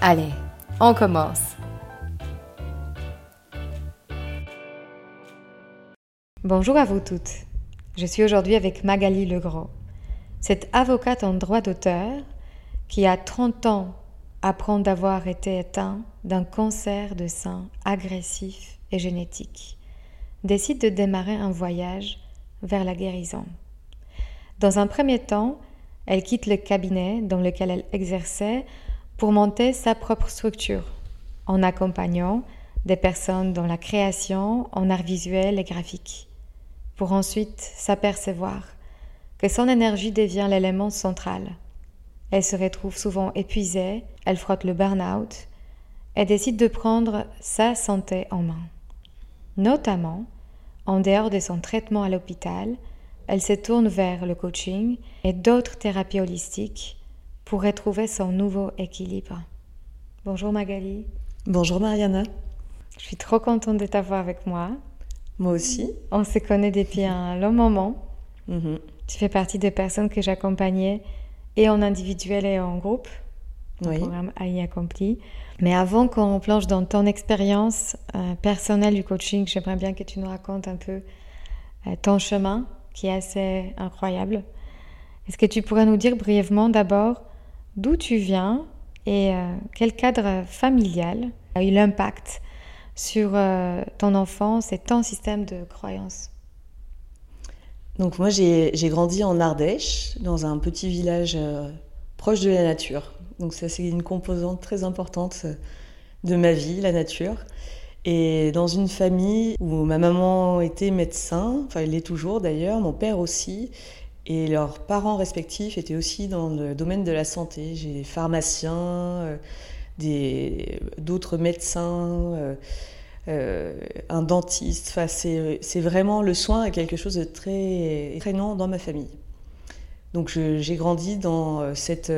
Allez, on commence. Bonjour à vous toutes. Je suis aujourd'hui avec Magali Legros. Cette avocate en droit d'auteur qui a 30 ans apprend d'avoir été éteint d'un cancer de sein agressif et génétique, décide de démarrer un voyage vers la guérison. Dans un premier temps, elle quitte le cabinet dans lequel elle exerçait pour monter sa propre structure en accompagnant des personnes dans la création en art visuel et graphique, pour ensuite s'apercevoir que son énergie devient l'élément central. Elle se retrouve souvent épuisée, elle frotte le burn-out et décide de prendre sa santé en main. Notamment, en dehors de son traitement à l'hôpital, elle se tourne vers le coaching et d'autres thérapies holistiques pour retrouver son nouveau équilibre. Bonjour Magali. Bonjour Mariana. Je suis trop contente de t'avoir avec moi. Moi aussi. On se connaît depuis un long moment. Mhm. Tu fais partie des personnes que j'accompagnais et en individuel et en groupe. Oui. programme AI accompli. Mais avant qu'on plonge dans ton expérience euh, personnelle du coaching, j'aimerais bien que tu nous racontes un peu euh, ton chemin qui est assez incroyable. Est-ce que tu pourrais nous dire brièvement d'abord d'où tu viens et euh, quel cadre familial a eu l'impact sur euh, ton enfance et ton système de croyance Donc moi j'ai grandi en Ardèche, dans un petit village euh, proche de la nature. Donc ça c'est une composante très importante de ma vie, la nature. Et dans une famille où ma maman était médecin, enfin elle l'est toujours d'ailleurs, mon père aussi, et leurs parents respectifs étaient aussi dans le domaine de la santé. J'ai des pharmaciens, euh, d'autres médecins, euh, euh, un dentiste. Enfin, c'est vraiment le soin est quelque chose de très traînant dans ma famille. Donc j'ai grandi dans cette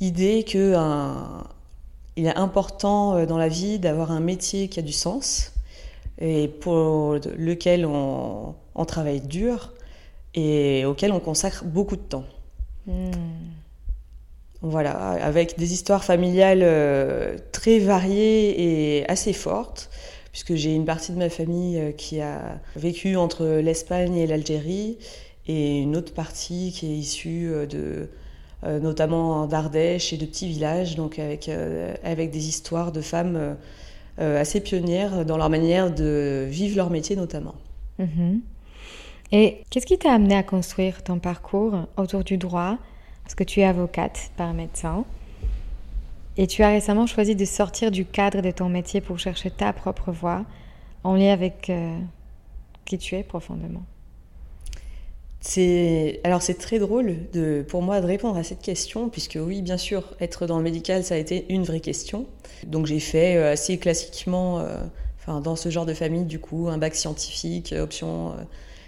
idée que il est important dans la vie d'avoir un métier qui a du sens et pour lequel on travaille dur et auquel on consacre beaucoup de temps. Hmm. Voilà, avec des histoires familiales euh, très variées et assez fortes, puisque j'ai une partie de ma famille euh, qui a vécu entre l'Espagne et l'Algérie, et une autre partie qui est issue euh, de, notamment d'Ardèche et de petits villages, donc avec, avec des histoires de femmes assez pionnières dans leur manière de vivre leur métier notamment. Mm-hmm. Et qu'est-ce qui t'a amené à construire ton parcours autour du droit? Parce que tu es avocate, par médecin. Et tu as récemment choisi de sortir du cadre de ton métier pour chercher ta propre voie en lien avec euh, qui tu es profondément. C'est alors c'est très drôle pour moi de répondre à cette question puisque oui bien sûr être dans le médical ça a été une vraie question donc j'ai fait euh, assez classiquement euh, enfin dans ce genre de famille du coup un bac scientifique option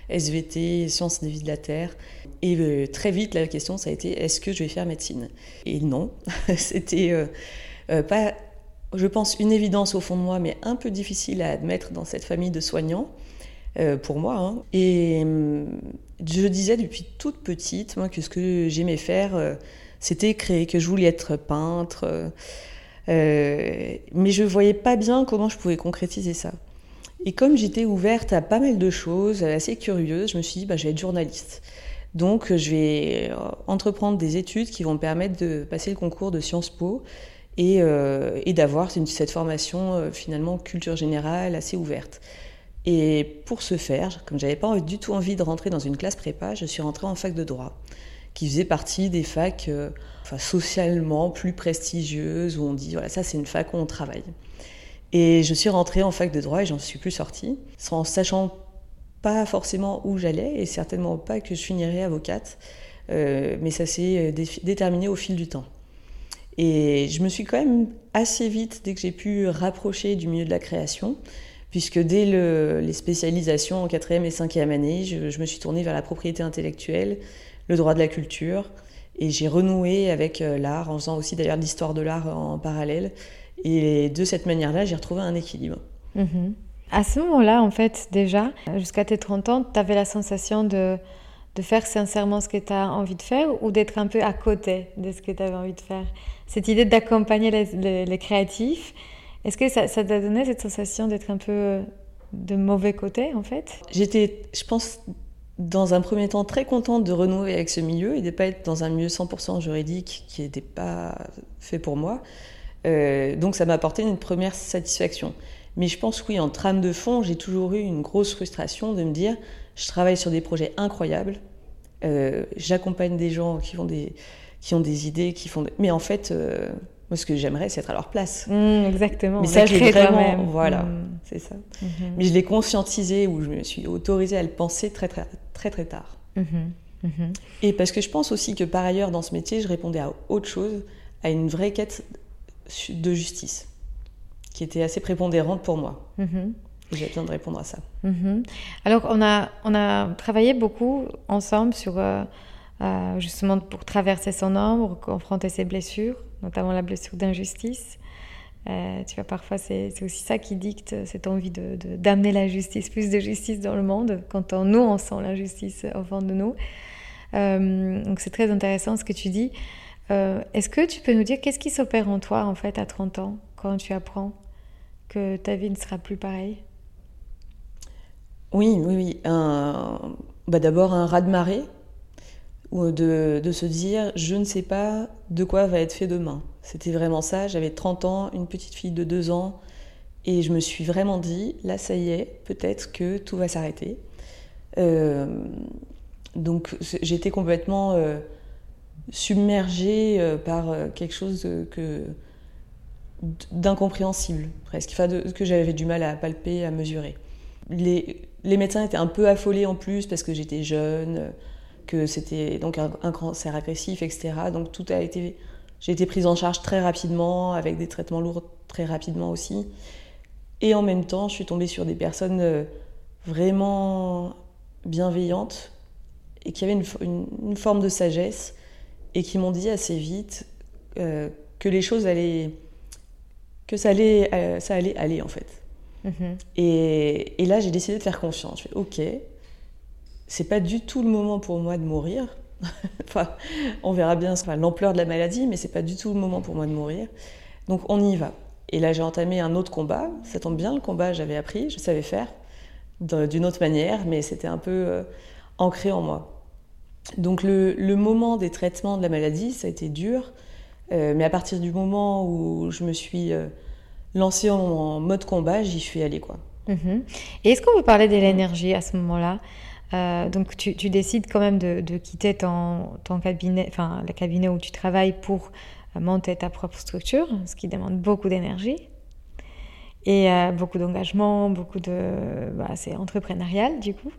SVT, sciences des vies de la Terre. Et euh, très vite, la question, ça a été est-ce que je vais faire médecine? Et non, c'était euh, euh, pas, je pense, une évidence au fond de moi, mais un peu difficile à admettre dans cette famille de soignants. pour moi. Hein. Et je disais depuis toute petite, moi, que ce que j'aimais faire, c'était créer, que je voulais être peintre. mais je voyais pas bien comment je pouvais concrétiser ça. Et comme j'étais ouverte à pas mal de choses, assez curieuse, je me suis dit, bah, je vais être journaliste. Donc, je vais euh, entreprendre des études qui vont me permettre de passer le concours de Sciences Po et, et d'avoir cette formation finalement culture générale assez ouverte. Et pour ce faire, comme j'avais pas du tout envie de rentrer dans une classe prépa, je suis rentrée en fac de droit, qui faisait partie des facs euh, enfin, socialement plus prestigieuses, où on dit voilà, ça c'est une fac où on travaille. Et je suis rentrée en fac de droit et j'en suis plus sortie, sans sachant pas forcément où j'allais et certainement pas que je finirais avocate, euh, mais ça s'est euh, déterminé au fil du temps. Et je me suis quand même assez vite, dès que j'ai pu rapprocher du milieu de la création, puisque dès les spécialisations en quatrième et cinquième année, je, me suis tournée vers la propriété intellectuelle, le droit de la culture, et j'ai renoué avec euh, l'art, en faisant aussi d'ailleurs l'histoire de l'art en parallèle. Et de cette manière-là, j'ai retrouvé un équilibre. Mhm. À ce moment-là, en fait, déjà, jusqu'à tes 30 ans, tu avais la sensation de, de faire sincèrement ce que tu as envie de faire ou d'être un peu à côté de ce que tu avais envie de faire? Cette idée d'accompagner les, les créatifs, est-ce que ça, t'a donné cette sensation d'être un peu de mauvais côté, en fait? J'étais, je pense, dans un premier temps, très contente de renouer avec ce milieu et de ne pas être dans un milieu 100% juridique qui n'était pas fait pour moi. Euh, donc ça m'a apporté une première satisfaction. Mais je pense, oui, en trame de fond, j'ai toujours eu une grosse frustration de me dire, je travaille sur des projets incroyables, euh, j'accompagne des gens qui, des, qui ont des idées, qui font... Mais en fait... Euh, moi, ce que j'aimerais, c'est être à leur place. Mmh, exactement. Mais ça, je l'ai vraiment. Voilà, mmh. c'est ça. Mmh. Mais je l'ai conscientisé ou je me suis autorisée à le penser très, très, très, très tard. Et parce que je pense aussi que par ailleurs, dans ce métier, je répondais à autre chose, à une vraie quête de justice, qui était assez prépondérante pour moi. J'ai besoin de répondre à ça. Alors, on a, on a travaillé beaucoup ensemble sur. Euh, euh, justement pour traverser son ombre, confronter ses blessures, notamment la blessure d'injustice. Euh, tu vois, parfois, c'est aussi ça qui dicte cette envie d'amener de, d'amener la justice, plus de justice dans le monde, quand on, nous, on sent l'injustice au fond de nous. Donc, c'est très intéressant ce que tu dis. Est-ce que tu peux nous dire qu'est-ce qui s'opère en toi, en fait, à 30 ans, quand tu apprends que ta vie ne sera plus pareille? Oui, oui, oui. Bah, D'abord, un raz-de-marée ou de, de, se dire je ne sais pas de quoi va être fait demain. C'était vraiment ça, j'avais 30 ans, une petite fille de 2 ans, et je me suis vraiment dit là ça y est, peut-être que tout va s'arrêter. Euh, donc j'étais complètement euh, submergée euh, par quelque chose que d'incompréhensible presque, enfin, que j'avais du mal à palper, à mesurer. Les, les médecins étaient un peu affolés en plus parce que j'étais jeune que c'était donc un, cancer agressif, etc. Donc tout a été, j'ai été prise en charge très rapidement, avec des traitements lourds très rapidement aussi. Et en même temps, je suis tombée sur des personnes euh, vraiment bienveillantes et qui avaient une, forme de sagesse et qui m'ont dit assez vite euh, que les choses allaient, que ça allait, euh, ça allait aller en fait. Et, et, là, j'ai décidé de faire confiance. Je fais OK, c'est pas du tout le moment pour moi de mourir. enfin, on verra bien l'ampleur de la maladie, mais c'est pas du tout le moment pour moi de mourir. Donc on y va. Et là, j'ai entamé un autre combat. Ça tombe bien, le combat, j'avais appris, je savais faire d'une autre manière, mais c'était un peu euh, ancré en moi. Donc le, moment des traitements de la maladie, ça a été dur, euh, mais à partir du moment où je me suis euh, lancée en, mode combat, j'y suis allée. Quoi. Mm-hmm. Et est-ce qu'on peut parler de l'énergie à ce moment-là? Euh, donc tu, décides quand même de, quitter ton, cabinet, enfin le cabinet où tu travailles pour monter ta propre structure, ce qui demande beaucoup d'énergie et beaucoup d'engagement, beaucoup de, bah, c'est entrepreneurial du coup.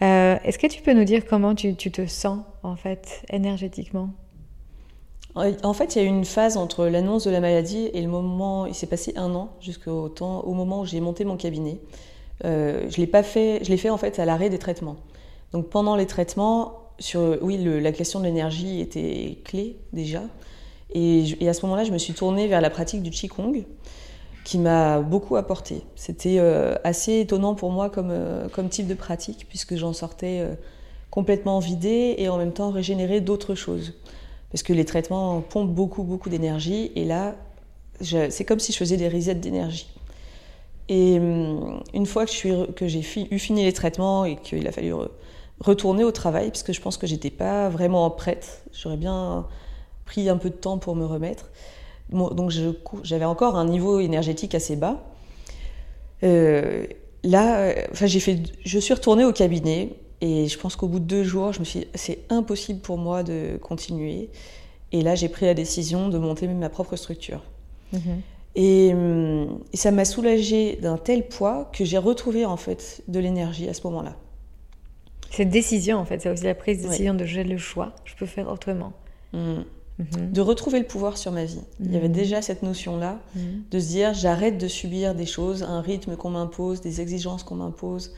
Est-ce que tu peux nous dire comment tu, te sens en fait énergétiquement? En fait, il y a eu une phase entre l'annonce de la maladie et le moment. Il s'est passé un an jusqu'au moment où j'ai monté mon cabinet. Euh, je l'ai pas fait, je l'ai fait en fait à l'arrêt des traitements. Donc pendant les traitements, sur, oui, la question de l'énergie était clé déjà. Et, à ce moment-là, je me suis tournée vers la pratique du Qigong, qui m'a beaucoup apporté. C'était euh, assez étonnant pour moi comme, euh, comme type de pratique, puisque j'en sortais complètement vidée et en même temps régénérée d'autres choses. Parce que les traitements pompent beaucoup, beaucoup d'énergie, et là, c'est comme si je faisais des resets d'énergie. Et hum, une fois que, j'ai eu fini les traitements et qu'il a fallu retourner au travail, parce que je pense que j'étais pas vraiment prête, j'aurais bien pris un peu de temps pour me remettre, donc j'avais encore un niveau énergétique assez bas. Euh, là, enfin, j'ai fait, je suis retournée au cabinet et je pense qu'au bout de deux jours, je me suis dit, c'est impossible pour moi de continuer. Et là, j'ai pris la décision de monter ma propre structure. Mhm. Et, et, ça m'a soulagée d'un tel poids que j'ai retrouvé en fait de l'énergie à ce moment-là. Cette décision, en fait, c'est aussi la prise de décision de j'ai le choix, je peux faire autrement. Mm. Mhm. De retrouver le pouvoir sur ma vie. Il y avait mhm. déjà cette notion-là mhm. de se dire j'arrête de subir des choses, un rythme qu'on m'impose, des exigences qu'on m'impose,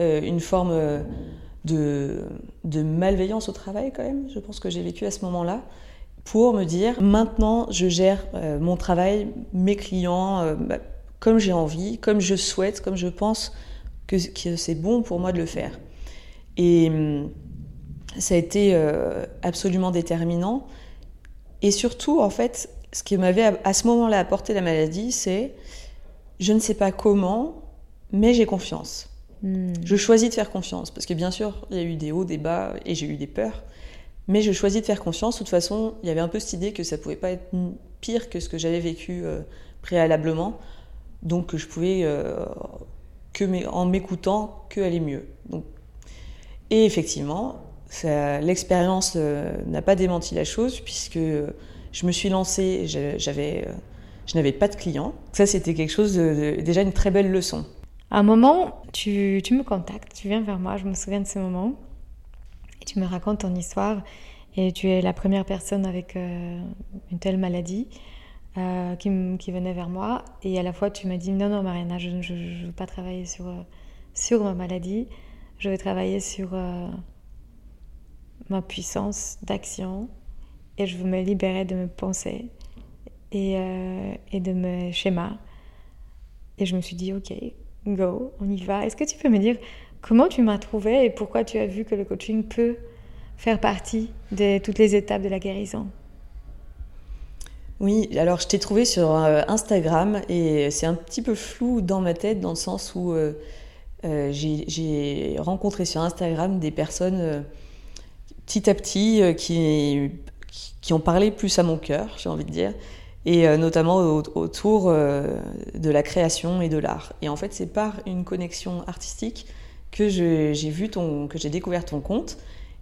euh, une forme euh, de, de malveillance au travail quand même. Je pense que j'ai vécu à ce moment-là pour me dire maintenant je gère euh, mon travail, mes clients bah, comme j'ai envie, comme je souhaite, comme je pense que, que c'est bon pour moi de le faire. Et hum, ça a été absolument déterminant et surtout, en fait, ce qui m'avait à ce moment-là apporté la maladie, c'est je ne sais pas comment, mais j'ai confiance. Hmm. Je choisis de faire confiance. Parce que bien sûr, il y a eu des hauts, des bas, et j'ai eu des peurs. Mais je choisis de faire confiance. De toute façon, il y avait un peu cette idée que ça pouvait pas être pire que ce que j'avais vécu euh, préalablement. Donc, je pouvais, euh, que en m'écoutant, que aller mieux. Donc, et effectivement, L'expérience euh, n'a pas démenti la chose puisque je me suis lancée, j'avais, euh, je n'avais pas de clients. Ça, c'était quelque chose de, déjà une très belle leçon. À un moment, tu, me contactes, tu viens vers moi, je me souviens de ce moment, et tu me racontes ton histoire. Et tu es la première personne avec euh, une telle maladie qui, qui, venait vers moi. Et à la fois, tu m'as dit Non, non, Mariana, je ne veux pas travailler sur, sur ma maladie. Je vais travailler sur ma puissance d'action et je veux me libérer de mes pensées et, euh, et de mes schémas. Et je me suis dit, ok, go, on y va. Est-ce que tu peux me dire comment tu m'as trouvé et pourquoi tu as vu que le coaching peut faire partie de toutes les étapes de la guérison? Oui, alors je t'ai trouvé sur euh, Instagram et c'est un petit peu flou dans ma tête dans le sens où euh, j'ai rencontré sur Instagram des personnes petit à petit euh, qui, qui ont parlé plus à mon cœur, j'ai envie de dire, et euh, notamment autour euh, de la création et de l'art. Et en fait, c'est par une connexion artistique que j'ai vu ton, que j'ai découvert ton compte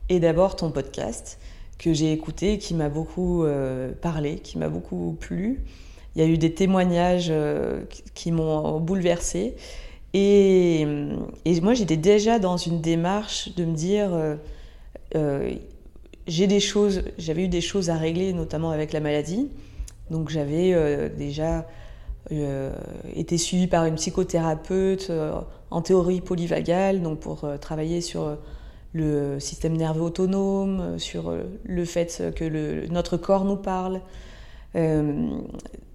et d'abord ton podcast que j'ai écouté, qui m'a beaucoup parlé, qui m'a beaucoup plu. Il y a eu des témoignages qui m'ont bouleversé. Et, et moi, j'étais déjà dans une démarche de me dire, j'ai des choses, j'avais eu des choses à régler, notamment avec la maladie. Donc j'avais euh, déjà euh, été suivie par une psychothérapeute en théorie polyvagale, donc pour travailler sur le système nerveux autonome, sur le fait que notre corps nous parle.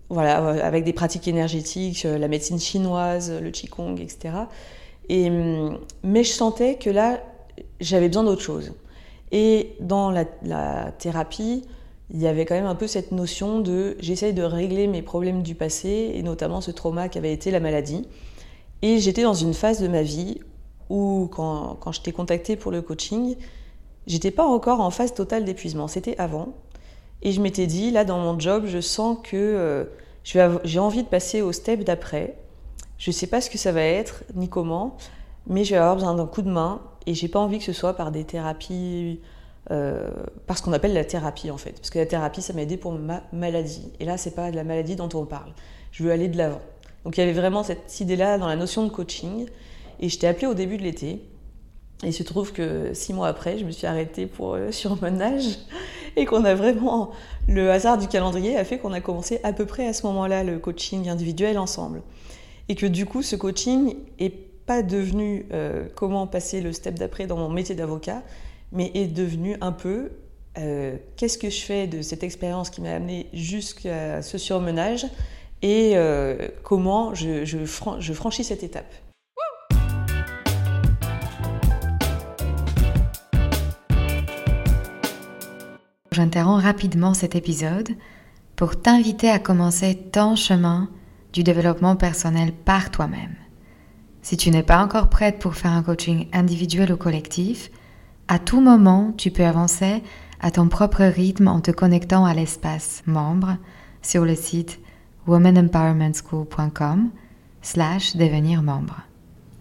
voilà, avec des pratiques énergétiques, la médecine chinoise, le qigong, etc. Et, mais je sentais que là, j'avais besoin d'autre chose. Et dans la, thérapie, il y avait quand même un peu cette notion de j'essaye de régler mes problèmes du passé, et notamment ce trauma qui avait été la maladie. Et j'étais dans une phase de ma vie où, quand, quand je t'ai contacté pour le coaching, j'étais pas encore en phase totale d'épuisement. C'était avant. Et je m'étais dit, là, dans mon job, je sens que euh, j'ai envie de passer au step d'après. Je sais pas ce que ça va être, ni comment, mais je vais avoir besoin d'un coup de main et j'ai pas envie que ce soit par des thérapies, euh, par ce qu'on appelle la thérapie en fait. Parce que la thérapie, ça m'a aidé pour ma maladie. Et là, c'est pas de la maladie dont on parle. Je veux aller de l'avant. Donc il y avait vraiment cette idée-là dans la notion de coaching. Et je t'ai appelé au début de l'été. Et il se trouve que six mois après, je me suis arrêtée pour euh, et qu'on a vraiment le hasard du calendrier a fait qu'on a commencé à peu près à ce moment-là le coaching individuel ensemble. Et que du coup, ce coaching est pas devenu euh, comment passer le step d'après dans mon métier d'avocat, mais est devenu un peu euh, qu'est-ce que je fais de cette expérience qui m'a amené jusqu'à ce surmenage et euh, comment je, franchis cette étape. J'interromps rapidement cet épisode pour t'inviter à commencer ton chemin du développement personnel par toi-même. Si tu n'es pas encore prête pour faire un coaching individuel ou collectif, à tout moment, tu peux avancer à ton propre rythme en te connectant à l'espace membre, sur le site womanempowermentschool.com slash devenir membre.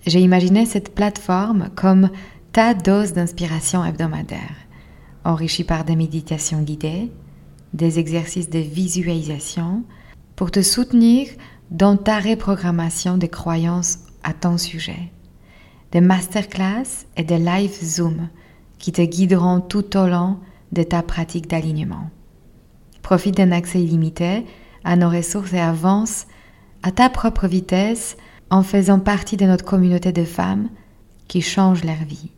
J'ai imaginé cette plateforme comme ta dose d'inspiration hebdomadaire, enrichie par des méditations guidées, des exercices de visualisation, pour te soutenir dans ta reprogrammation des croyances à ton sujet, des masterclass et des live Zoom qui te guideront tout au long de ta pratique d'alignement. Profite d'un accès illimité à nos ressources et avance à ta propre vitesse en faisant partie de notre communauté de femmes qui changent leur vie.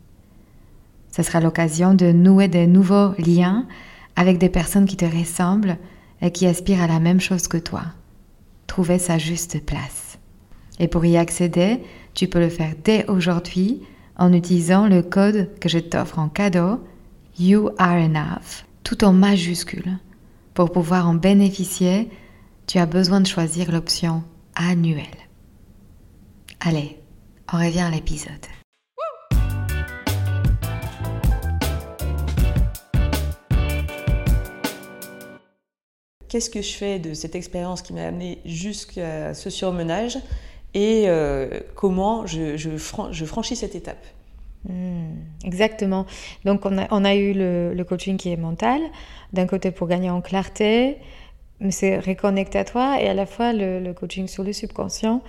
Ce sera l'occasion de nouer de nouveaux liens avec des personnes qui te ressemblent et qui aspirent à la même chose que toi. Trouver sa juste place. Et pour y accéder, tu peux le faire dès aujourd'hui en utilisant le code que je t'offre en cadeau, You Are Enough, tout en majuscule. Pour pouvoir en bénéficier, tu as besoin de choisir l'option annuelle. Allez, on revient à l'épisode. Qu'est-ce que je fais de cette expérience qui m'a amené jusqu'à ce surmenage? Et euh, comment je, franchis cette étape hmm, Exactement. Donc on a, eu le, coaching qui est mental, d'un côté pour gagner en clarté, c'est reconnecter à toi, et à la fois le, coaching sur le subconscient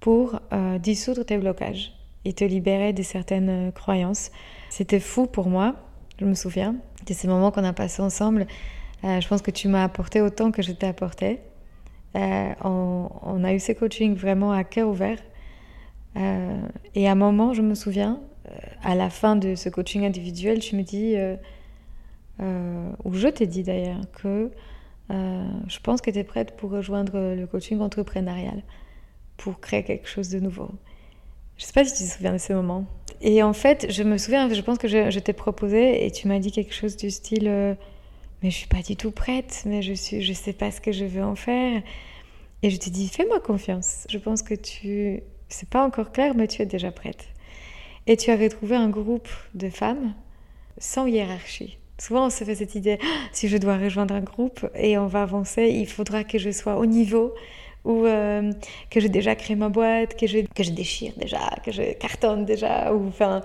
pour euh, dissoudre tes blocages et te libérer de certaines euh, croyances. C'était fou pour moi, je me souviens, de ces moments qu'on a passés ensemble. je pense que tu m'as apporté autant que je t'ai apporté. Euh, on, a eu ces coachings vraiment à cœur ouvert. Euh, et à un moment, je me souviens, euh, à la fin de ce coaching individuel, tu me dis, ou je t'ai dit d'ailleurs, que je pense que tu es prête pour rejoindre le coaching entrepreneurial, pour créer quelque chose de nouveau. Je ne sais pas si tu te souviens de ce moment. Et en fait, je me souviens, je pense que je, je t'ai proposé et tu m'as dit quelque chose du style mais je suis pas du tout prête, mais je suis, je sais pas ce que je veux en faire. Et je te dis, fais-moi confiance. Je pense que tu, c'est pas encore clair, mais tu es déjà prête. Et tu as retrouvé un groupe de femmes sans hiérarchie. Souvent, on se fait cette idée, ah, si je dois rejoindre un groupe et on va avancer, il faudra que je sois au niveau ou euh, que j'ai déjà créé ma boîte, que je, que je déchire déjà, que je cartonne déjà, ou enfin,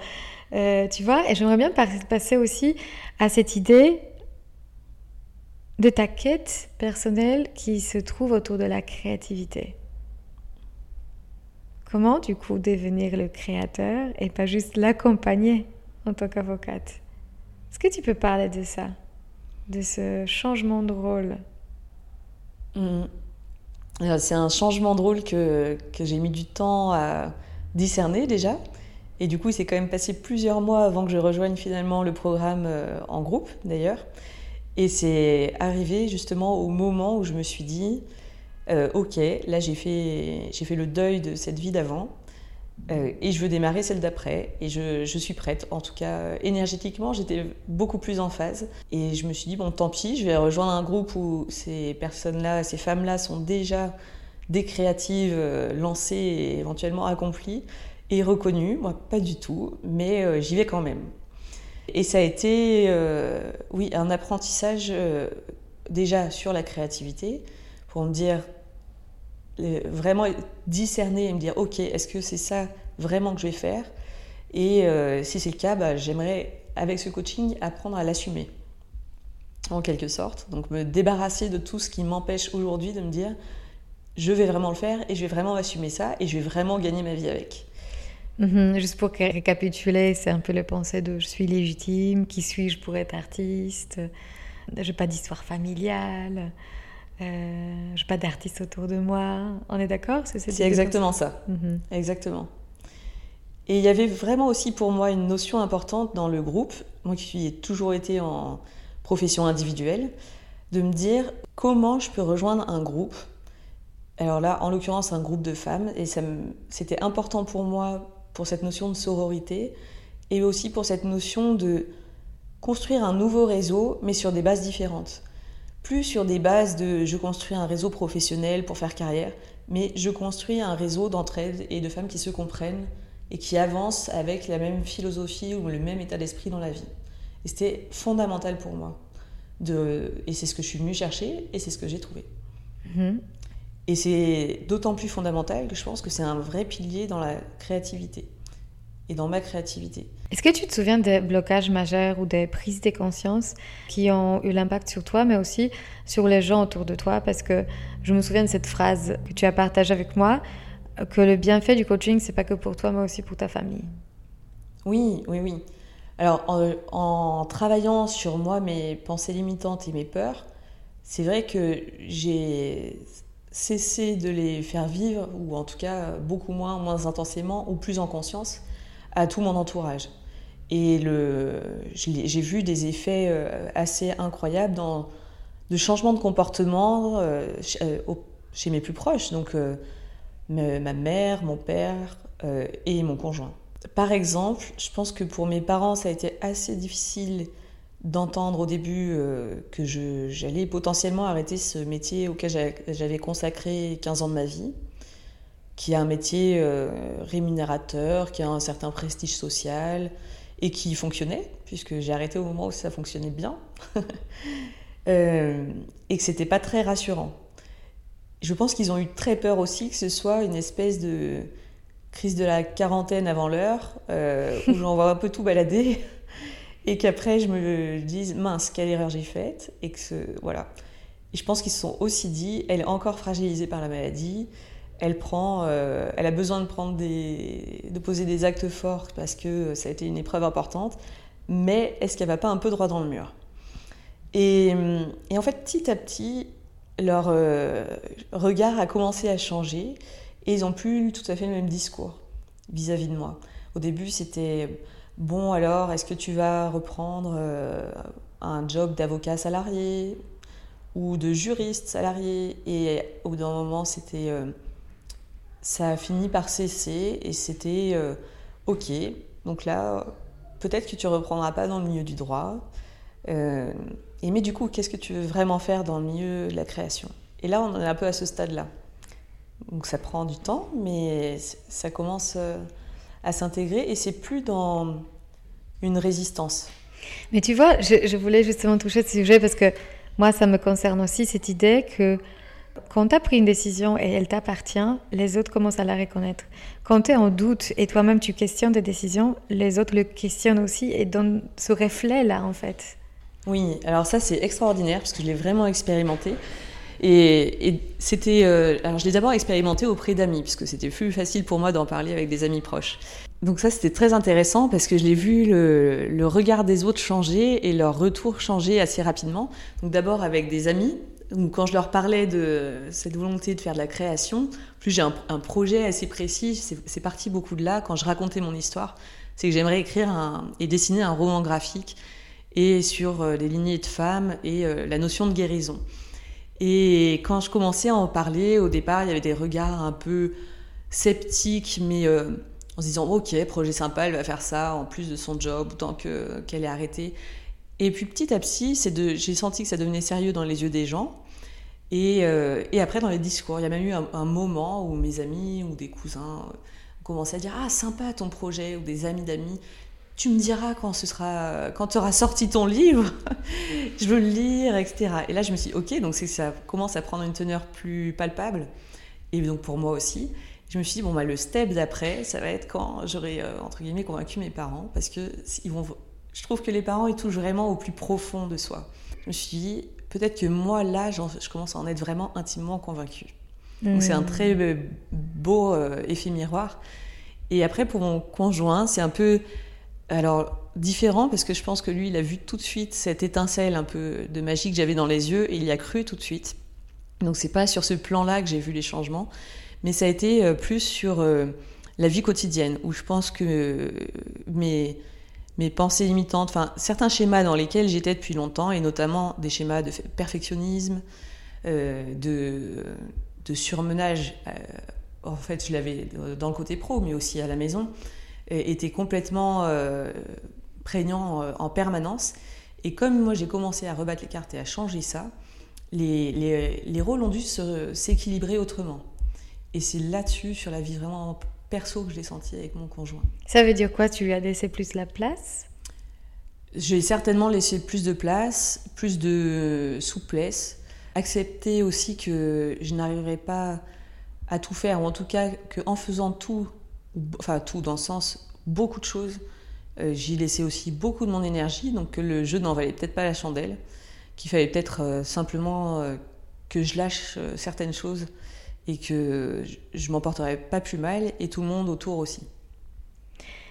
euh, tu vois. Et j'aimerais bien passer aussi à cette idée de ta quête personnelle qui se trouve autour de la créativité. Comment du coup devenir le créateur et pas juste l'accompagner en tant qu'avocate? Est-ce que tu peux parler de ça De ce changement de rôle? Mmh. C'est un changement de rôle que, que j'ai mis du temps à discerner déjà. Et du coup, c'est quand même passé plusieurs mois avant que je rejoigne finalement le programme euh, en groupe d'ailleurs. Et c'est arrivé justement au moment où je me suis dit, euh, ok, là j'ai fait, j'ai fait le deuil de cette vie d'avant. Euh, et je veux démarrer celle d'après et je, je, suis prête. En tout cas, énergétiquement, j'étais beaucoup plus en phase. Et je me suis dit, bon, tant pis, je vais rejoindre un groupe où ces personnes-là, ces femmes-là sont déjà des créatives euh, lancées et éventuellement accomplies et reconnues. Moi, pas du tout, mais j'y vais quand même. Et ça a été, euh, oui, un apprentissage euh, déjà sur la créativité pour me dire, vraiment discerner et me dire, ok, est-ce que c'est ça vraiment que je vais faire? Et euh, si c'est le cas, bah, j'aimerais, avec ce coaching, apprendre à l'assumer, en quelque sorte. Donc me débarrasser de tout ce qui m'empêche aujourd'hui de me dire, je vais vraiment le faire et je vais vraiment assumer ça et je vais vraiment gagner ma vie avec. Mhm, juste pour récapituler, c'est un peu le pensée de je suis légitime, qui suis-je pour être artiste, je n'ai pas d'histoire familiale, euh, je n'ai pas d'artiste autour de moi. On est d'accord? C'est exactement ça. Mhm. Exactement. Et il y avait vraiment aussi pour moi une notion importante dans le groupe, moi qui ai toujours été en profession individuelle, de me dire comment je peux rejoindre un groupe. Alors là, en l'occurrence, un groupe de femmes, et c'était important pour moi pour cette notion de sororité et aussi pour cette notion de construire un nouveau réseau, mais sur des bases différentes. Plus sur des bases de je construis un réseau professionnel pour faire carrière, mais je construis un réseau d'entraide et de femmes qui se comprennent et qui avancent avec la même philosophie ou le même état d'esprit dans la vie. Et c'était fondamental pour moi. Et c'est ce que je suis venue chercher et c'est ce que j'ai trouvé. Mhm. Et c'est d'autant plus fondamental que je pense que c'est un vrai pilier dans la créativité et dans ma créativité. Est-ce que tu te souviens des blocages majeurs ou des prises de conscience qui ont eu l'impact sur toi, mais aussi sur les gens autour de toi? Parce que je me souviens de cette phrase que tu as partagée avec moi, que le bienfait du coaching, c'est pas que pour toi, mais aussi pour ta famille. Oui, oui, oui. Alors, en, en travaillant sur moi, mes pensées limitantes et mes peurs, c'est vrai que j'ai cessé de les faire vivre, ou en tout cas beaucoup moins, moins intensément, ou plus en conscience, à tout mon entourage. Et j'ai vu des effets euh, assez incroyables dans de changements de comportement euh, euh, chez mes plus proches, donc ma mère, mon père et mon conjoint. Par exemple, je pense que pour mes parents, ça a été assez difficile d'entendre au début que j'allais potentiellement arrêter ce métier auquel j'avais consacré 15 ans de ma vie qui a un métier euh, rémunérateur, qui a un certain prestige social et qui fonctionnait, puisque j'ai arrêté au moment où ça fonctionnait bien, euh, et que c'était pas très rassurant. Je pense qu'ils ont eu très peur aussi que ce soit une espèce de crise de la quarantaine avant l'heure, euh, où j'en vois un peu tout balader, et qu'après je me dise mince, quelle erreur j'ai faite, et que ce, voilà. Et je pense qu'ils se sont aussi dit, elle est encore fragilisée par la maladie, elle prend, euh, elle a besoin de prendre des, de poser des actes forts parce que ça a été une épreuve importante. Mais est-ce qu'elle va pas un peu droit dans le mur? Et, en fait, petit à petit, leur euh, regard a commencé à changer et ils ont plus tout à fait le même discours vis-à-vis de moi. Au début, c'était bon alors, est-ce que tu vas reprendre euh, un job d'avocat salarié ou de juriste salarié? Et au bout d'un moment, c'était ça a fini par cesser et c'était euh, ok. Donc là, peut-être que tu reprendras pas dans le milieu du droit. Euh, et mais du coup, qu'est-ce que tu veux vraiment faire dans le milieu de la création? Et là, on est un peu à ce stade-là. Donc ça prend du temps, mais ça commence euh, à s'intégrer et c'est plus dans une résistance. Mais tu vois, je, je voulais justement toucher ce sujet parce que moi, ça me concerne aussi cette idée que quand tu as pris une décision et elle t'appartient, les autres commencent à la reconnaître. Quand tu es en doute et toi-même tu questionnes tes décisions, les autres le questionnent aussi et donnent ce reflet-là en fait. Oui, alors ça c'est extraordinaire parce que je l'ai vraiment expérimenté. Et, c'était. Euh, alors je l'ai d'abord expérimenté auprès d'amis, puisque c'était plus facile pour moi d'en parler avec des amis proches. Donc ça c'était très intéressant parce que je l'ai vu le, regard des autres changer et leur retour changer assez rapidement. Donc d'abord avec des amis quand je leur parlais de cette volonté de faire de la création, plus j'ai un, projet assez précis, c'est parti beaucoup de là. Quand je racontais mon histoire, c'est que j'aimerais écrire et dessiner un roman graphique et sur euh, les lignées de femmes et euh, la notion de guérison. Et quand je commençais à en parler, au départ, il y avait des regards un peu sceptiques, mais euh, en se disant ok, projet sympa, elle va faire ça en plus de son job, autant qu'elle est arrêtée. Et puis petit à petit, j'ai senti que ça devenait sérieux dans les yeux des gens. Et, euh, et après, dans les discours, il y a même eu un, moment où mes amis ou des cousins ont commencé à dire Ah, sympa ton projet, ou des amis d'amis, tu me diras quand ce sera, quand tu auras sorti ton livre, je veux le lire, etc. Et là, je me suis dit Ok, donc ça commence à prendre une teneur plus palpable, et donc pour moi aussi. Je me suis dit, bon, bah, le step d'après, ça va être quand j'aurai, euh, entre guillemets, convaincu mes parents, parce que ils vont je trouve que les parents, ils touchent vraiment au plus profond de soi. Je me suis dit, peut-être que moi, là, je commence à en être vraiment intimement convaincue. Donc c'est un hmm. très euh, beau euh, effet miroir. Et après, pour mon conjoint, c'est un peu alors différent parce que je pense que lui, il a vu tout de suite cette étincelle un peu de magie que j'avais dans les yeux et il y a cru tout de suite. Donc c'est pas sur ce plan-là que j'ai vu les changements, mais ça a été euh, plus sur la vie quotidienne où je pense que mes mes pensées limitantes, enfin certains schémas dans lesquels j'étais depuis longtemps, et notamment des schémas de perfectionnisme, euh, de, de, surmenage. Euh, en fait, je l'avais dans le côté pro, mais aussi à la maison, étaient complètement euh, prégnants en permanence. Et comme moi j'ai commencé à rebattre les cartes et à changer ça, les, les, les rôles ont dû s'équilibrer autrement. Et c'est là-dessus, sur la vie vraiment perso que je l'ai senti avec mon conjoint. Ça veut dire quoi? Tu lui as laissé plus la place? J'ai certainement laissé plus de place, plus de souplesse. accepter aussi que je n'arriverai pas à tout faire, ou en tout cas qu'en faisant tout, enfin tout dans le sens beaucoup de choses, euh, j'y laissais aussi beaucoup de mon énergie, donc que le jeu n'en valait peut-être pas la chandelle, qu'il fallait peut-être euh, simplement euh, que je lâche certaines choses et que je m'en porterais pas plus mal, et tout le monde autour aussi.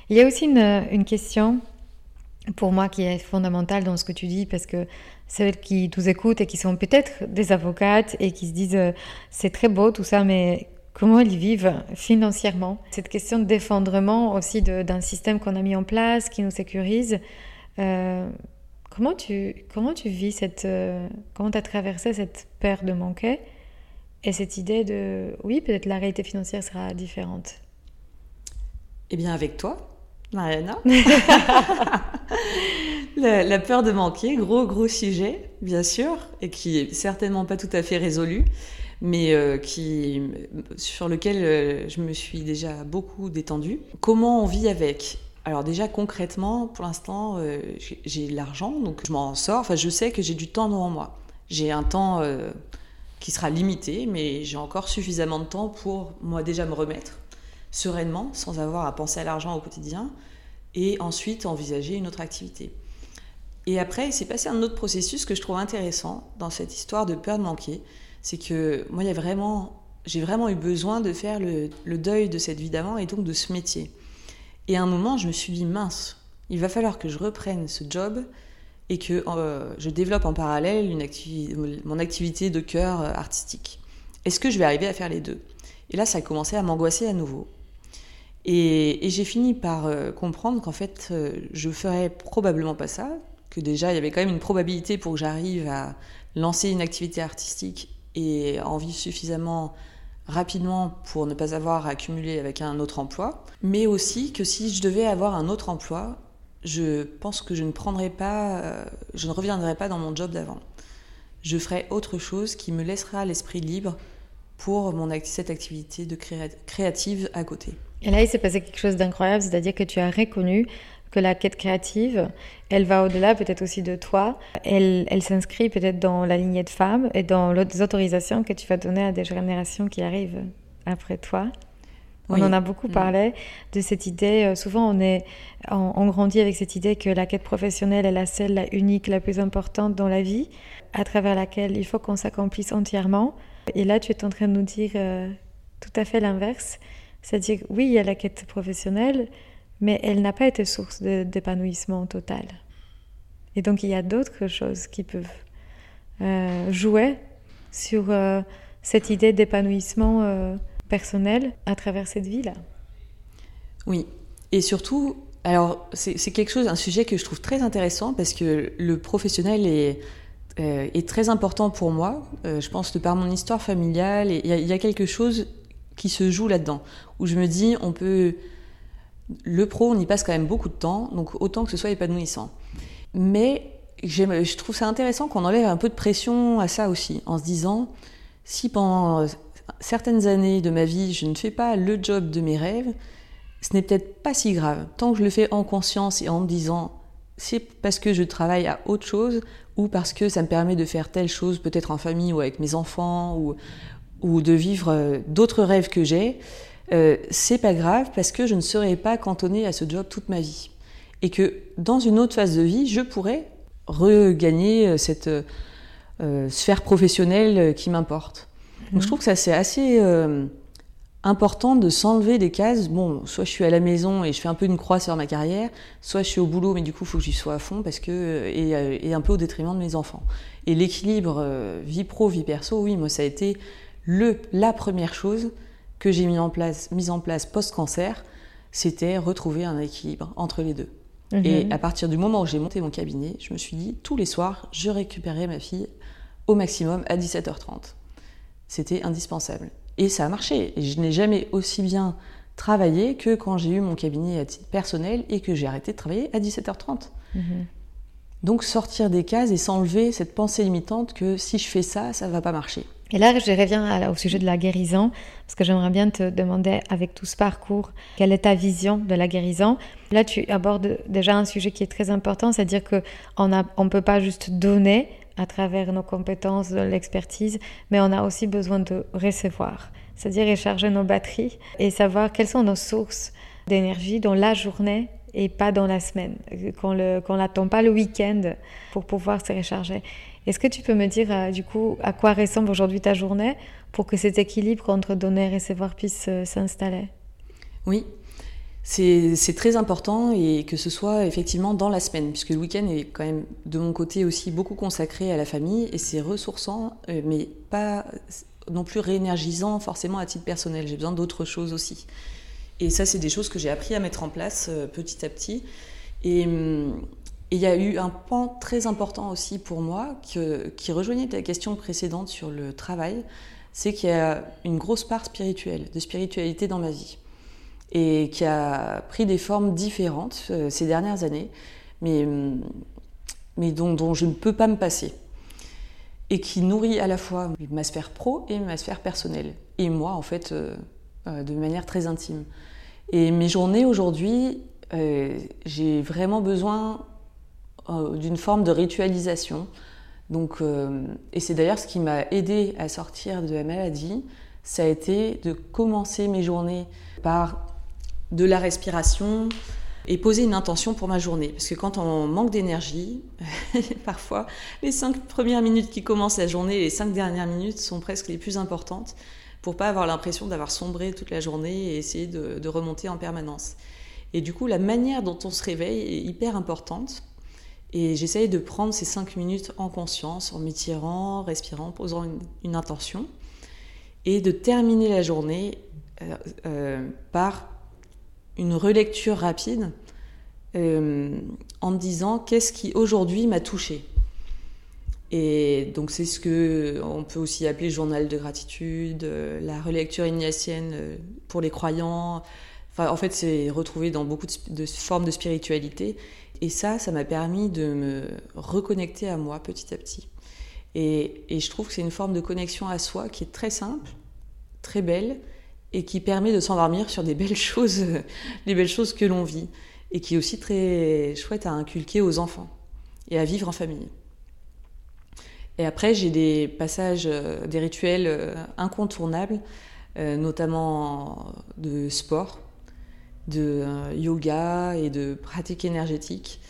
Il y a aussi une, une question pour moi qui est fondamentale dans ce que tu dis, parce que celles qui nous écoutent et qui sont peut-être des avocates et qui se disent c'est très beau tout ça, mais comment ils vivent financièrement Cette question de défendrement aussi d'un système qu'on a mis en place, qui nous sécurise. Euh, comment, tu, comment tu vis cette... Euh, comment tu as traversé cette peur de manquer et cette idée de oui, peut-être la réalité financière sera différente? Eh bien avec toi, Mariana. la, peur de manquer, gros gros sujet, bien sûr, et qui est certainement pas tout à fait résolu, mais euh, qui, sur lequel euh, je me suis déjà beaucoup détendue. Comment on vit avec? Alors déjà concrètement, pour l'instant, euh, j'ai de l'argent, donc je m'en sors. Enfin, je sais que j'ai du temps devant moi. J'ai un temps qui sera limité, mais j'ai encore suffisamment de temps pour moi déjà me remettre sereinement, sans avoir à penser à l'argent au quotidien, et ensuite envisager une autre activité. Et après, il s'est passé un autre processus que je trouve intéressant dans cette histoire de peur de manquer. C'est que moi, il vraiment, j'ai vraiment eu besoin de faire le, deuil de cette vie d'avant et donc de ce métier. Et à un moment, je me suis dit, mince, il va falloir que je reprenne ce job et que euh, je développe en parallèle une mon activité de cœur euh, artistique. Est-ce que je vais arriver à faire les deux? Et là, ça a commencé à m'angoisser à nouveau. Et, j'ai fini par euh, comprendre qu'en fait, je ferais probablement pas ça, que déjà il y avait quand même une probabilité pour que j'arrive à lancer une activité artistique et en vivre suffisamment rapidement pour ne pas avoir à accumuler avec un autre emploi, mais aussi que si je devais avoir un autre emploi, je pense que je ne prendrais pas, euh, je ne reviendrai pas dans mon job d'avant. Je ferai autre chose qui me laissera l'esprit libre pour cette activité de créative à côté. Et là, il s'est passé quelque chose d'incroyable, c'est-à-dire que tu as reconnu que la quête créative, elle va au-delà peut-être aussi de toi. Elle, elle s'inscrit peut-être dans la lignée de femmes et dans les autorisations que tu vas donner à des générations qui arrivent après toi. On en a beaucoup mm. parlé de cette idée. Euh, souvent, on, est, on, grandit avec cette idée que la quête professionnelle est la seule, la unique, la plus importante dans la vie, à travers laquelle il faut qu'on s'accomplisse entièrement. Et là, tu es en train de nous dire euh, tout à fait l'inverse. C'est-à-dire, oui, il y a la quête professionnelle, mais elle n'a pas été source d'épanouissement total. Et donc il y a d'autres choses qui peuvent euh, jouer sur euh, cette idée d'épanouissement euh, personnel à travers cette vie-là. Oui, et surtout, alors c'est quelque chose, un sujet que je trouve très intéressant parce que le professionnel est, très important pour moi. je pense de par mon histoire familiale, il y, a quelque chose qui se joue là-dedans, où je me dis, on peut le pro, on y passe quand même beaucoup de temps, donc autant que ce soit épanouissant. Mais je trouve ça intéressant qu'on enlève un peu de pression à ça aussi, en se disant, si pendant certaines années de ma vie, je ne fais pas le job de mes rêves, ce n'est peut-être pas si grave. Tant que je le fais en conscience et en me disant, c'est parce que je travaille à autre chose ou parce que ça me permet de faire telle chose, peut-être en famille ou avec mes enfants, ou, ou de vivre euh, d'autres rêves que j'ai, euh, c'est pas grave parce que je ne serai pas cantonnée à ce job toute ma vie. Et que dans une autre phase de vie, je pourrais regagner euh, cette euh, sphère professionnelle qui m'importe. Donc je mhm. trouve que ça c'est assez important de s'enlever des cases. Bon, soit je suis à la maison et je fais un peu une croix sur ma carrière, soit je suis au boulot mais du coup il faut que j'y sois à fond parce que et, et, un peu au détriment de mes enfants. Et l'équilibre vie pro vie perso, oui, moi ça a été le la première chose que j'ai mis en place, mis en place post-cancer, c'était retrouver un équilibre entre les deux. Et à partir du moment où j'ai monté mon cabinet, je me suis dit, tous les soirs, je récupérais ma fille au maximum à 17h30. C'était indispensable. Et ça a marché. Et je n'ai jamais aussi bien travaillé que quand j'ai eu mon cabinet à titre personnel et que j'ai arrêté de travailler à 17h30. Mhm. Donc sortir des cases et s'enlever cette pensée limitante que si je fais ça, ça ne va pas marcher. Et là, je reviens au sujet de la guérison, parce que j'aimerais bien te demander, avec tout ce parcours, quelle est ta vision de la guérison Là, tu abordes déjà un sujet qui est très important, c'est-à-dire qu'on ne peut pas juste donner à travers nos compétences, l'expertise, mais on a aussi besoin de recevoir, c'est-à-dire recharger nos batteries et savoir quelles sont nos sources d'énergie dans la journée et pas dans la semaine, qu'on n'attend pas le week-end pour pouvoir se recharger. Est-ce que tu peux me dire euh, du coup à quoi ressemble aujourd'hui ta journée pour que cet équilibre entre donner et recevoir puisse euh, s'installer? Oui, c'est très important et que ce soit effectivement dans la semaine, puisque le week-end est quand même de mon côté aussi beaucoup consacré à la famille et c'est ressourçant, euh, mais pas non plus réénergisant forcément à titre personnel. J'ai besoin d'autres choses aussi. Et ça, c'est des choses que j'ai appris à mettre en place petit à petit. Hum, et il y a eu un pan très important aussi pour moi qui rejoignait ta question précédente sur le travail, c'est qu'il y a une grosse part spirituelle, de spiritualité dans ma vie et qui a pris des formes différentes euh, ces dernières années, mais, dont, je ne peux pas me passer. Et qui nourrit à la fois ma sphère pro et ma sphère personnelle. Et moi, en fait, euh, euh, de manière très intime. Et mes journées aujourd'hui, j'ai vraiment besoin d'une forme de ritualisation. Donc, et c'est d'ailleurs ce qui m'a aidé à sortir de la maladie, ça a été de commencer mes journées par de la respiration et poser une intention pour ma journée. Parce que quand on manque d'énergie, parfois, les cinq premières minutes qui commencent la journée et les cinq dernières minutes sont presque les plus importantes pour pas avoir l'impression d'avoir sombré toute la journée et essayer de, remonter en permanence. Et du coup, la manière dont on se réveille est hyper importante. Et j'essaye de prendre ces cinq minutes en conscience, en m'étirant, respirant, posant une, intention, et de terminer la journée euh, euh, par une relecture rapide euh, en me disant qu'est-ce qui aujourd'hui m'a touché. Et donc c'est ce que on peut aussi appeler journal de gratitude, la relecture ignatienne pour les croyants. En fait, c'est retrouvé dans beaucoup de, formes de spiritualité. Et ça, ça m'a permis de me reconnecter à moi petit à petit. Et, je trouve que c'est une forme de connexion à soi qui est très simple, très belle, et qui permet de s'endormir sur des belles choses, les belles choses que l'on vit, et qui est aussi très chouette à inculquer aux enfants et à vivre en famille. Et après, j'ai des passages, euh, des rituels euh, incontournables, euh, notamment de sport, de yoga et de pratiques énergétiques.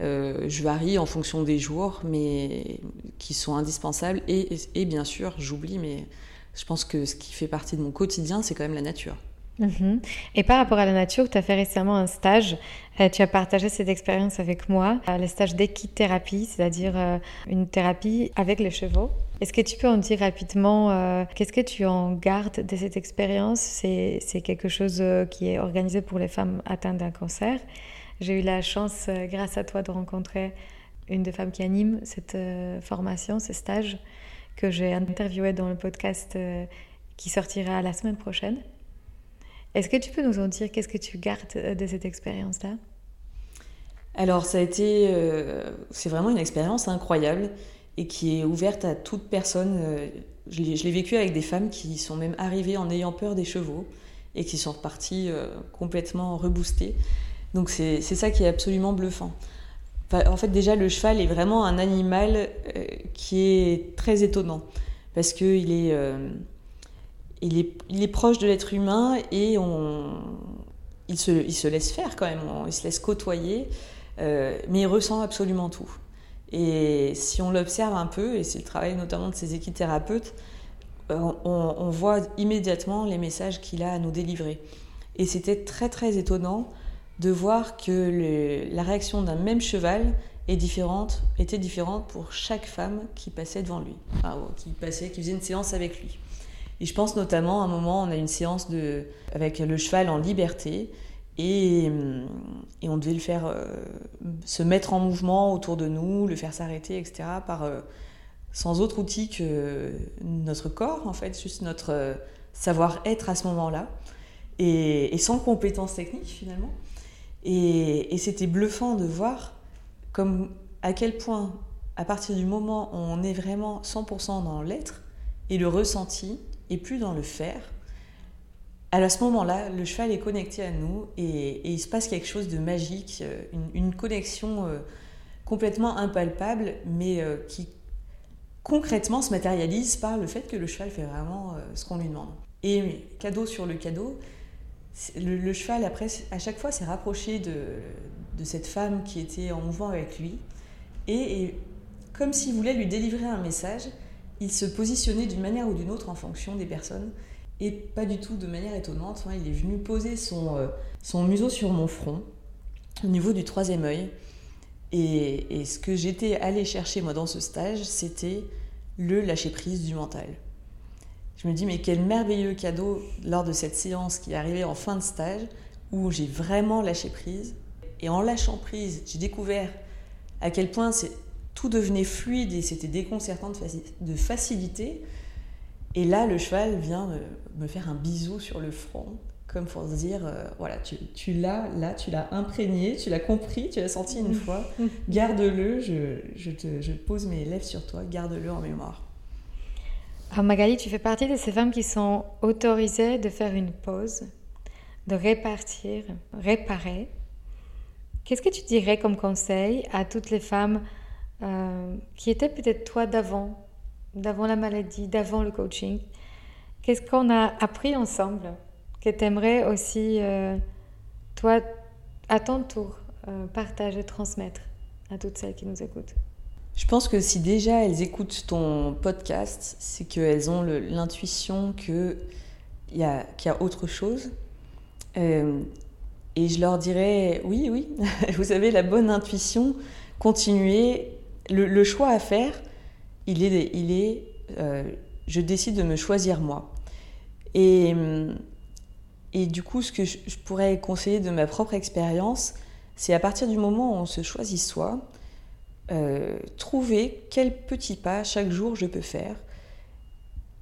je varie en fonction des jours, mais qui sont indispensables. Et, et bien sûr, j'oublie, mais je pense que ce qui fait partie de mon quotidien, c'est quand même la nature. Mhm. Et par rapport à la nature, tu as fait récemment un stage, euh, tu as partagé cette expérience avec moi, euh, le stage d'équithérapie, c'est-à-dire euh, une thérapie avec les chevaux. Est-ce que tu peux en dire rapidement qu'est-ce que tu en gardes de cette expérience? C'est, quelque chose qui est organisé pour les femmes atteintes d'un cancer. J'ai eu la chance, grâce à toi, de rencontrer une des femmes qui anime cette formation, ce stage que j'ai interviewé dans le podcast qui sortira la semaine prochaine. Est-ce que tu peux nous en dire qu'est-ce que tu gardes euh, de cette expérience-là? Alors, ça a été. Euh, c'est vraiment une expérience incroyable et qui est ouverte à toute personne. je l'ai vécu avec des femmes qui sont même arrivées en ayant peur des chevaux et qui sont reparties complètement reboostées. Donc, c'est ça qui est absolument bluffant en fait, déjà, le cheval est vraiment un animal euh, qui est très étonnant parce qu'il est, euh, il est, proche de l'être humain et il, se, laisse faire quand même, il se laisse côtoyer, euh, mais il ressent absolument tout. Et si on l'observe un peu, et c'est le travail notamment de ces équithérapeutes, on, on voit immédiatement les messages qu'il a à nous délivrer. Et c'était très très étonnant de voir que la réaction d'un même cheval différente, était différente pour chaque femme qui passait devant lui, qui passait, qui faisait une séance avec lui. Et je pense notamment à un moment, on a une séance de, avec le cheval en liberté, et, et on devait le faire euh, se mettre en mouvement autour de nous, le faire s'arrêter, etc., par, euh, sans autre outil que notre corps, en fait, juste notre euh, savoir-être à ce moment-là, et, et sans compétences techniques finalement. Et, c'était bluffant de voir comme à quel point, à partir du moment où on est vraiment 100% dans l'être et le ressenti, et plus dans le faire, à ce moment-là, le cheval est connecté à nous et, il se passe quelque chose de magique, une, connexion euh, complètement impalpable, mais euh, qui concrètement se matérialise par le fait que le cheval fait vraiment euh, ce qu'on lui demande. Et cadeau sur le cadeau, le, cheval, après, à chaque fois, s'est rapproché de, cette femme qui était en mouvement avec lui. Et, comme s'il voulait lui délivrer un message, il se positionnait d'une manière ou d'une autre en fonction des personnes. Et pas du tout de manière étonnante. Hein, il est venu poser son, euh, son museau sur mon front, au niveau du troisième œil. Et, et ce que j'étais allée chercher, moi, dans ce stage, c'était le lâcher-prise du mental. Je me dis, mais quel merveilleux cadeau lors de cette séance qui est arrivée en fin de stage, où j'ai vraiment lâché prise. Et en lâchant prise, j'ai découvert à quel point tout devenait fluide et c'était déconcertant de, facilité. Et là, le cheval vient me, faire un bisou sur le front, comme pour se dire, euh, voilà, tu, l'as, là, tu l'as imprégné, tu l'as compris, tu l'as senti une fois, garde-le, je, je pose mes lèvres sur toi, garde-le en mémoire. Alors Magali, tu fais partie de ces femmes qui sont autorisées de faire une pause, de répartir, réparer. Qu'est-ce que tu dirais comme conseil à toutes les femmes euh, qui étaient peut-être toi d'avant, d'avant la maladie, d'avant le coaching Qu'est-ce qu'on a appris ensemble que tu aimerais aussi, euh, toi, à ton tour, euh, partager, transmettre à toutes celles qui nous écoutent? Je pense que si déjà elles écoutent ton podcast, c'est qu'elles ont l'intuition qu'il y, a, y a autre chose. Euh, et je leur dirais, oui, oui, vous avez la bonne intuition, continuez. Le, choix à faire, il est, il est euh, je décide de me choisir moi. Et, et du coup, ce que je, pourrais conseiller de ma propre expérience, c'est à partir du moment où on se choisit soi, euh, trouver quel petit pas chaque jour je peux faire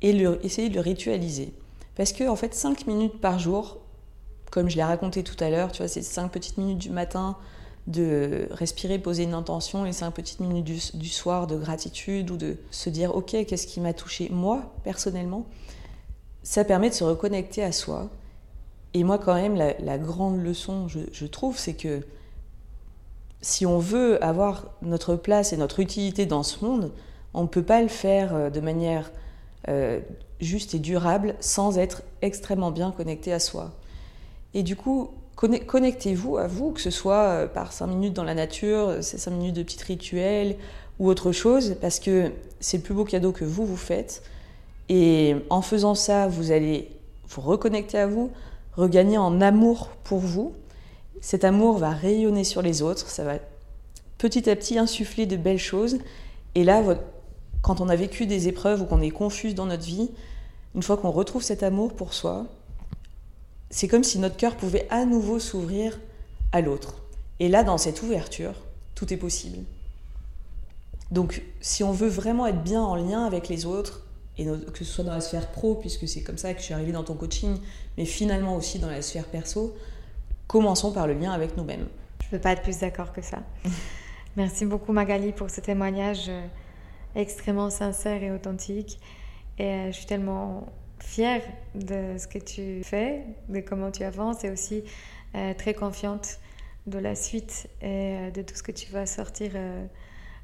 et essayer de le ritualiser. Parce que en fait, 5 minutes par jour, comme je l'ai raconté tout à l'heure, tu vois, c'est 5 petites minutes du matin de respirer, poser une intention et 5 petites minutes du, soir de gratitude ou de se dire ok, qu'est-ce qui m'a touché moi personnellement, ça permet de se reconnecter à soi. Et moi quand même, la, grande leçon, je trouve, c'est que si on veut avoir notre place et notre utilité dans ce monde, on ne peut pas le faire euh, de manière euh, juste et durable sans être extrêmement bien connecté à soi. Et du coup, connectez-vous à vous, que ce soit euh, par cinq minutes dans la nature, ces cinq minutes de petits rituels ou autre chose, parce que c'est le plus beau cadeau que vous vous faites. Et en faisant ça, vous allez vous reconnecter à vous, regagner en amour pour vous, cet amour va rayonner sur les autres, ça va petit à petit insuffler de belles choses. Et là, quand on a vécu des épreuves ou qu'on est confus dans notre vie, une fois qu'on retrouve cet amour pour soi, c'est comme si notre cœur pouvait à nouveau s'ouvrir à l'autre. Et là, dans cette ouverture, tout est possible. Donc, si on veut vraiment être bien en lien avec les autres, et que ce soit dans la sphère pro, puisque c'est comme ça que je suis arrivée dans ton coaching, mais finalement aussi dans la sphère perso, commençons par le lien avec nous-mêmes. Je ne peux pas être plus d'accord que ça. Merci beaucoup Magali pour ce témoignage euh, extrêmement sincère et authentique. Et euh, je suis tellement fière de ce que tu fais, de comment tu avances et aussi euh, très confiante de la suite et de tout ce que tu vas sortir,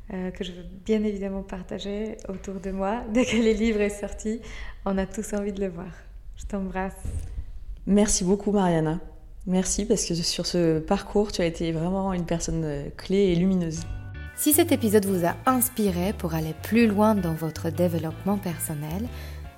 que je veux bien évidemment partager autour de moi. Dès que les livres est sorti, on a tous envie de le voir. Je t'embrasse. Merci beaucoup Mariana. Merci parce que sur ce parcours, tu as été vraiment une personne euh, clé et lumineuse. Si cet épisode vous a inspiré pour aller plus loin dans votre développement personnel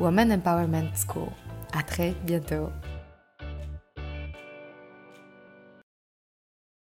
Woman Empowerment School. À très bientôt.